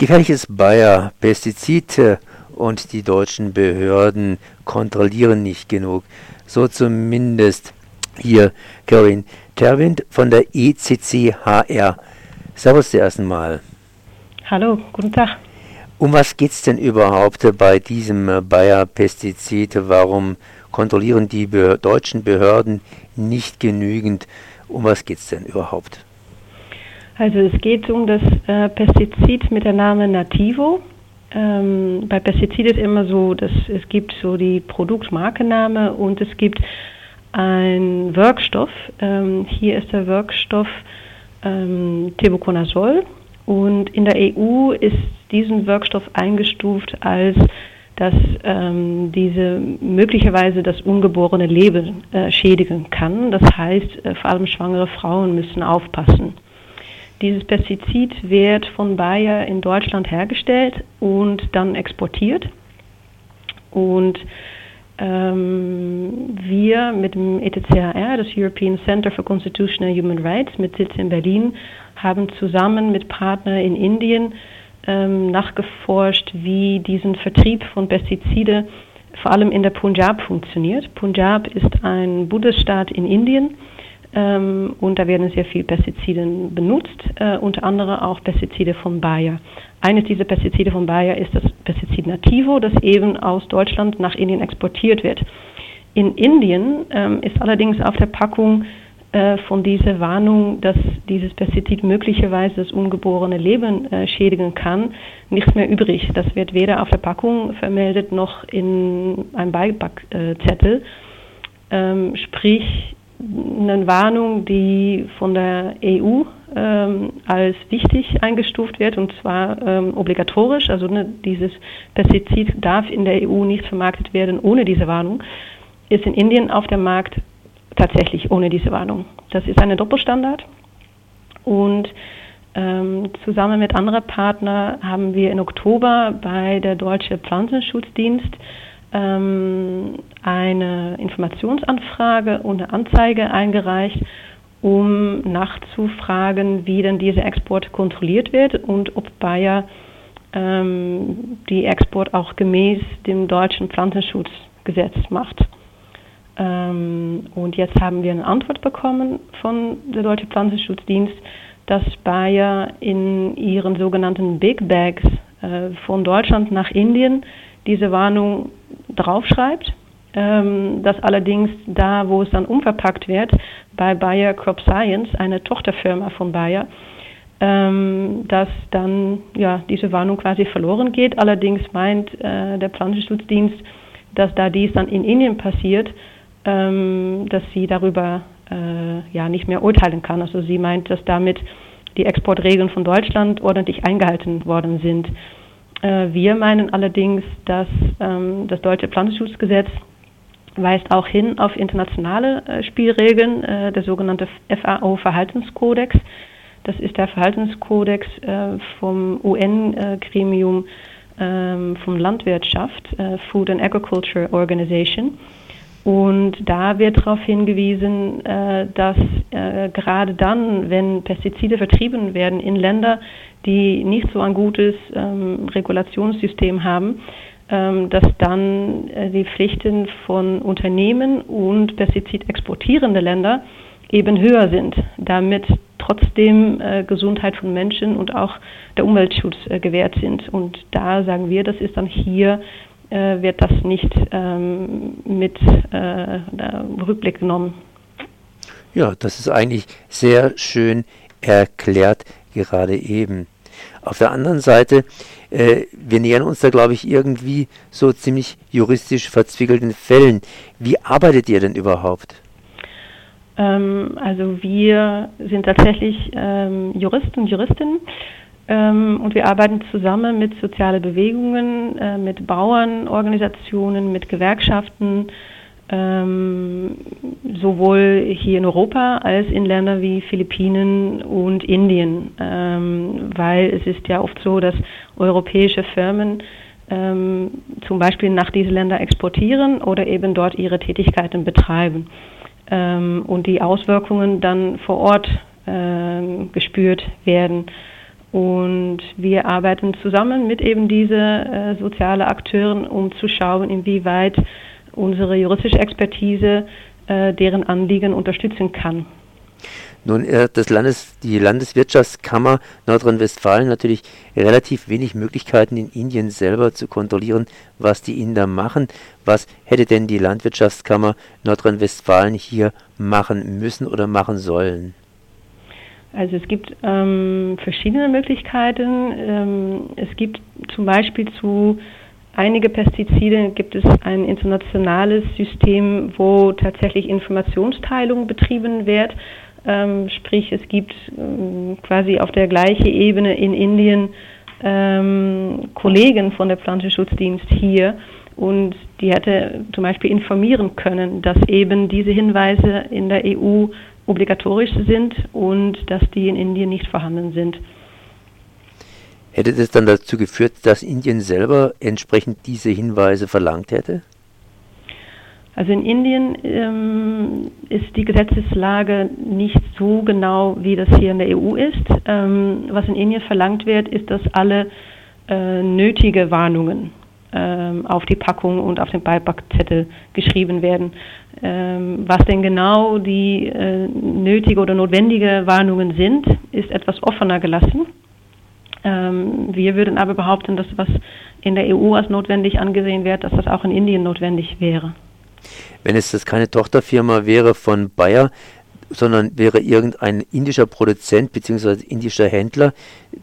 Gefährliches Bayer, Pestizide und die deutschen Behörden kontrollieren nicht genug. So zumindest hier Caroline Terwind von der ECCHR. Servus zuerst einmal. Hallo, guten Tag. Um was geht es denn überhaupt bei diesem Bayer-Pestizid? Warum kontrollieren die deutschen Behörden nicht genügend? Um was geht es denn überhaupt? Also es geht um das äh, Pestizid mit der Name Nativo. Ähm, bei Pestizid ist immer so, dass es gibt so die Produktmarkenname und es gibt einen Wirkstoff. Ähm, hier ist der Wirkstoff ähm, Tebuconazol und in der EU ist diesen Wirkstoff eingestuft als dass ähm, diese möglicherweise das ungeborene Leben äh, schädigen kann. Das heißt, äh, vor allem schwangere Frauen müssen aufpassen. Dieses Pestizid wird von Bayer in Deutschland hergestellt und dann exportiert. Und ähm, wir mit dem ETCHR, das European Center for Constitutional Human Rights mit Sitz in Berlin, haben zusammen mit Partnern in Indien ähm, nachgeforscht, wie diesen Vertrieb von Pestizide vor allem in der Punjab funktioniert. Punjab ist ein Bundesstaat in Indien ähm, und da werden sehr viele Pestizide benutzt, äh, unter anderem auch Pestizide von Bayer. Eines dieser Pestizide von Bayer ist das Pestizid Nativo, das eben aus Deutschland nach Indien exportiert wird. In Indien ähm, ist allerdings auf der Packung äh, von dieser Warnung, dass dieses Pestizid möglicherweise das ungeborene Leben äh, schädigen kann, nichts mehr übrig. Das wird weder auf der Packung vermeldet noch in einem Beipackzettel. Ähm, sprich, eine Warnung, die von der EU ähm, als wichtig eingestuft wird und zwar ähm, obligatorisch. Also ne, dieses Pestizid darf in der EU nicht vermarktet werden ohne diese Warnung, ist in Indien auf dem Markt tatsächlich ohne diese Warnung. Das ist ein Doppelstandard und ähm, zusammen mit anderen Partnern haben wir im Oktober bei der Deutsche Pflanzenschutzdienst ähm, eine Informationsanfrage und eine Anzeige eingereicht, um nachzufragen, wie denn dieser Export kontrolliert wird und ob Bayer ähm, die Export auch gemäß dem deutschen Pflanzenschutzgesetz macht. Ähm, und jetzt haben wir eine Antwort bekommen von der Deutsche Pflanzenschutzdienst, dass Bayer in ihren sogenannten Big Bags äh, von Deutschland nach Indien diese Warnung draufschreibt. Ähm, dass allerdings da, wo es dann umverpackt wird, bei Bayer Crop Science, eine Tochterfirma von Bayer, ähm, dass dann ja diese Warnung quasi verloren geht. Allerdings meint äh, der Pflanzenschutzdienst, dass da dies dann in Indien passiert, ähm, dass sie darüber äh, ja nicht mehr urteilen kann. Also sie meint, dass damit die Exportregeln von Deutschland ordentlich eingehalten worden sind. Äh, wir meinen allerdings, dass ähm, das deutsche Pflanzenschutzgesetz weist auch hin auf internationale äh, Spielregeln, äh, der sogenannte FAO-Verhaltenskodex. Das ist der Verhaltenskodex vom UN-Gremium ähm, vom Landwirtschaft, Food and Agriculture Organization. Und da wird darauf hingewiesen, äh, dass äh, gerade dann, wenn Pestizide vertrieben werden in Länder, die nicht so ein gutes ähm, Regulationssystem haben, ähm, dass dann äh, die Pflichten von Unternehmen und Pestizid exportierende Länder eben höher sind, damit trotzdem Gesundheit von Menschen und auch der Umweltschutz äh, gewährt sind. Und da sagen wir, das ist dann hier äh, wird das nicht ähm, mit äh, Rückblick genommen. Ja, das ist eigentlich sehr schön erklärt, gerade eben. Auf der anderen Seite, äh, wir nähern uns da, glaube ich, irgendwie so ziemlich juristisch verzwickelten Fällen. Wie arbeitet ihr denn überhaupt? Ähm, also wir sind tatsächlich ähm, Juristen und Juristinnen und wir arbeiten zusammen mit sozialen Bewegungen, äh, mit Bauernorganisationen, mit Gewerkschaften, ähm, sowohl hier in Europa als in Ländern wie Philippinen und Indien, ähm, weil es ist ja oft so, dass europäische Firmen ähm, zum Beispiel nach diesen Ländern exportieren oder eben dort ihre Tätigkeiten betreiben ähm, und die Auswirkungen dann vor Ort ähm, gespürt werden. Und wir arbeiten zusammen mit eben diese äh, soziale Akteuren, um zu schauen, inwieweit unsere juristische Expertise äh, deren Anliegen unterstützen kann. Nun, äh, das Landes, die Landeswirtschaftskammer Nordrhein-Westfalen natürlich relativ wenig Möglichkeiten in Indien selber zu kontrollieren, was die Inder machen. Was hätte denn die Landwirtschaftskammer Nordrhein-Westfalen hier machen müssen oder machen sollen? Also es gibt ähm, verschiedene Möglichkeiten. Ähm, es gibt zum Beispiel zu einige Pestizide gibt es ein internationales System, wo tatsächlich Informationsteilung betrieben wird. Ähm, sprich, es gibt ähm, quasi auf der gleichen Ebene in Indien ähm, Kollegen von der Pflanzenschutzdienst hier und die hätte zum Beispiel informieren können, dass eben diese Hinweise in der EU obligatorisch sind und dass die in Indien nicht vorhanden sind. Hätte das dann dazu geführt, dass Indien selber entsprechend diese Hinweise verlangt hätte? Also in Indien ähm, ist die Gesetzeslage nicht so genau, wie das hier in der EU ist. Ähm, was in Indien verlangt wird, ist, dass alle äh, nötige Warnungen ähm, auf die Packung und auf den Beipackzettel geschrieben werden. Ähm, was denn genau die äh, nötige oder notwendige Warnungen sind, ist etwas offener gelassen. Ähm, wir würden aber behaupten, dass was in der EU als notwendig angesehen wird, dass das auch in Indien notwendig wäre. Wenn es das keine Tochterfirma wäre von Bayer, sondern wäre irgendein indischer Produzent bzw. indischer Händler,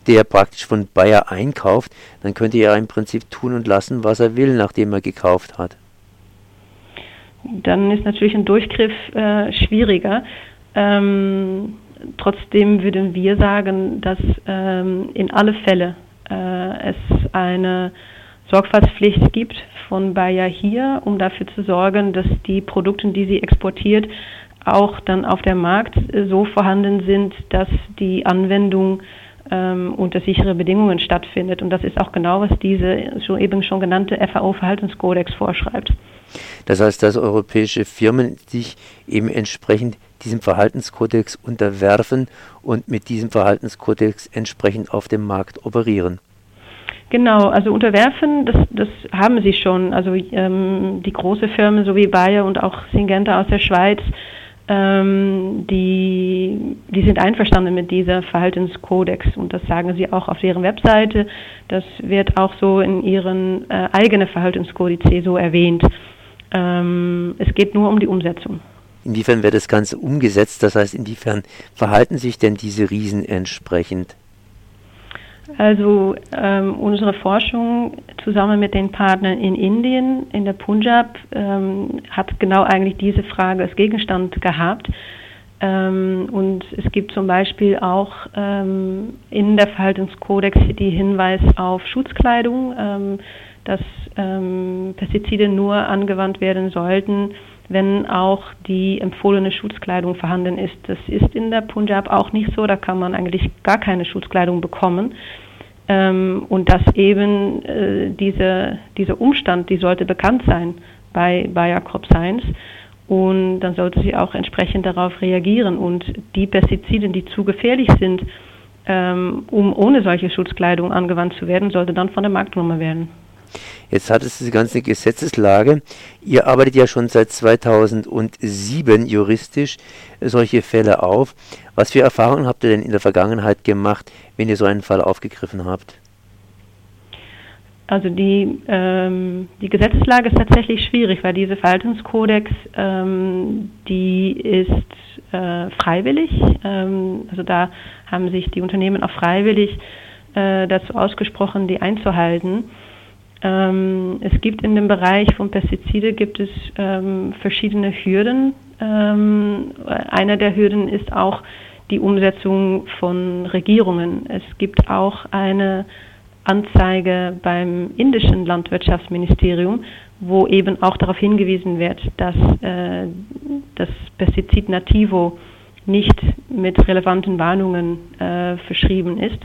der praktisch von Bayer einkauft, dann könnte er im Prinzip tun und lassen, was er will, nachdem er gekauft hat. Dann ist natürlich ein Durchgriff äh, schwieriger. Ähm, trotzdem würden wir sagen, dass ähm, in alle Fälle äh, es eine Sorgfaltspflicht gibt von Bayer hier, um dafür zu sorgen, dass die Produkte, die sie exportiert, auch dann auf dem Markt so vorhanden sind, dass die Anwendung ähm, unter sichere Bedingungen stattfindet. Und das ist auch genau, was diese schon eben schon genannte FAO-Verhaltenskodex vorschreibt. Das heißt, dass europäische Firmen sich eben entsprechend diesem Verhaltenskodex unterwerfen und mit diesem Verhaltenskodex entsprechend auf dem Markt operieren. Genau, also unterwerfen, das, das haben sie schon. Also ähm, die große Firmen, so wie Bayer und auch Syngenta aus der Schweiz, ähm, die, die sind einverstanden mit dieser Verhaltenskodex und das sagen sie auch auf deren Webseite. Das wird auch so in ihren äh, eigenen Verhaltenskodice so erwähnt. Ähm, es geht nur um die Umsetzung. Inwiefern wird das Ganze umgesetzt? Das heißt, inwiefern verhalten sich denn diese Riesen entsprechend? Also ähm, unsere Forschung zusammen mit den Partnern in Indien, in der Punjab, ähm, hat genau eigentlich diese Frage als Gegenstand gehabt. Ähm, und es gibt zum Beispiel auch ähm, in der Verhaltenskodex die Hinweis auf Schutzkleidung, ähm, dass ähm, Pestizide nur angewandt werden sollten, wenn auch die empfohlene Schutzkleidung vorhanden ist. Das ist in der Punjab auch nicht so, da kann man eigentlich gar keine Schutzkleidung bekommen. Ähm, und dass eben äh, diese, dieser Umstand, die sollte bekannt sein bei Bayer Crop Science. Und dann sollte sie auch entsprechend darauf reagieren. Und die Pestizide, die zu gefährlich sind, ähm, um ohne solche Schutzkleidung angewandt zu werden, sollte dann von der Markt genommen werden. Jetzt hat es diese ganze Gesetzeslage. Ihr arbeitet ja schon seit 2007 juristisch solche Fälle auf. Was für Erfahrungen habt ihr denn in der Vergangenheit gemacht, wenn ihr so einen Fall aufgegriffen habt? Also die, ähm, die Gesetzeslage ist tatsächlich schwierig, weil diese Verhaltenskodex, ähm, die ist äh, freiwillig. Ähm, also da haben sich die Unternehmen auch freiwillig äh, dazu ausgesprochen, die einzuhalten. Ähm, es gibt in dem Bereich von Pestizide gibt es ähm, verschiedene Hürden. Ähm, einer der Hürden ist auch die Umsetzung von Regierungen. Es gibt auch eine Anzeige beim indischen Landwirtschaftsministerium, wo eben auch darauf hingewiesen wird, dass äh, das Pestizid Nativo nicht mit relevanten Warnungen äh, verschrieben ist.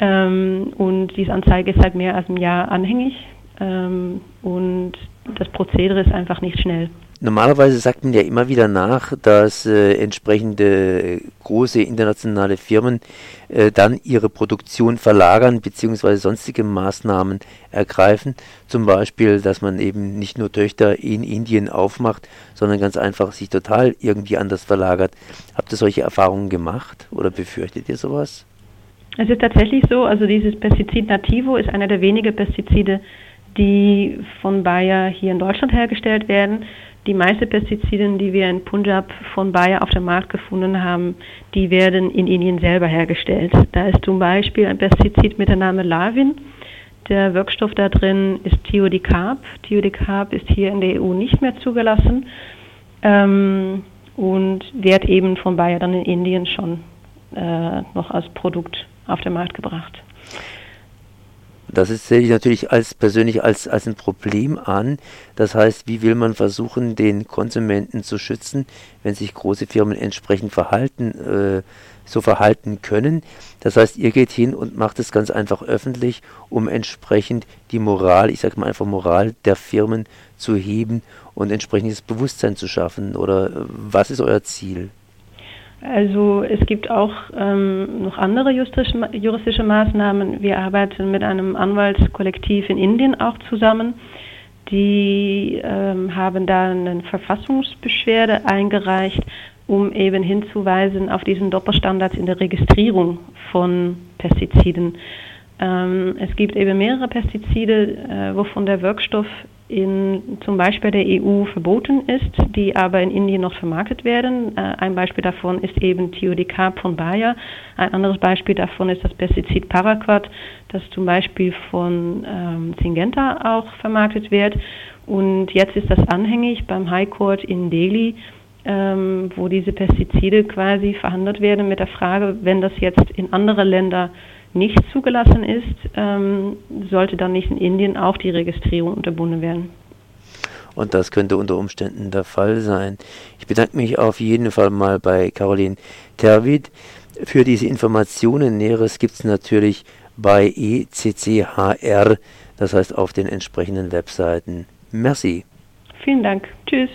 Ähm, und diese Anzeige ist seit mehr als einem Jahr anhängig ähm, und das Prozedere ist einfach nicht schnell. Normalerweise sagt man ja immer wieder nach, dass äh, entsprechende große internationale Firmen äh, dann ihre Produktion verlagern bzw. sonstige Maßnahmen ergreifen. Zum Beispiel, dass man eben nicht nur Töchter in Indien aufmacht, sondern ganz einfach sich total irgendwie anders verlagert. Habt ihr solche Erfahrungen gemacht oder befürchtet ihr sowas? Es ist tatsächlich so, also dieses Pestizid Nativo ist einer der wenigen Pestizide, die von Bayer hier in Deutschland hergestellt werden. Die meisten Pestizide, die wir in Punjab von Bayer auf dem Markt gefunden haben, die werden in Indien selber hergestellt. Da ist zum Beispiel ein Pestizid mit dem Namen Lavin. Der Wirkstoff da drin ist Thiodicap. Thiodicap ist hier in der EU nicht mehr zugelassen ähm, und wird eben von Bayer dann in Indien schon äh, noch als Produkt auf den Markt gebracht. Das ist, sehe ich natürlich als persönlich als, als ein Problem an. Das heißt, wie will man versuchen, den Konsumenten zu schützen, wenn sich große Firmen entsprechend verhalten, äh, so verhalten können. Das heißt, ihr geht hin und macht es ganz einfach öffentlich, um entsprechend die Moral, ich sage mal einfach Moral der Firmen zu heben und entsprechendes Bewusstsein zu schaffen. Oder äh, was ist euer Ziel? Also es gibt auch ähm, noch andere juristische, juristische Maßnahmen. Wir arbeiten mit einem Anwaltskollektiv in Indien auch zusammen. Die ähm, haben da eine Verfassungsbeschwerde eingereicht, um eben hinzuweisen auf diesen Doppelstandards in der Registrierung von Pestiziden. Ähm, es gibt eben mehrere Pestizide, äh, wovon der Wirkstoff in zum Beispiel der EU verboten ist, die aber in Indien noch vermarktet werden. Äh, ein Beispiel davon ist eben Thiodicap von Bayer. Ein anderes Beispiel davon ist das Pestizid Paraquat, das zum Beispiel von ähm, Syngenta auch vermarktet wird. Und jetzt ist das anhängig beim High Court in Delhi, ähm, wo diese Pestizide quasi verhandelt werden mit der Frage, wenn das jetzt in andere Länder nicht zugelassen ist, ähm, sollte dann nicht in Indien auch die Registrierung unterbunden werden. Und das könnte unter Umständen der Fall sein. Ich bedanke mich auf jeden Fall mal bei Caroline Terwid für diese Informationen. Näheres gibt es natürlich bei ECCHR, das heißt auf den entsprechenden Webseiten. Merci. Vielen Dank. Tschüss.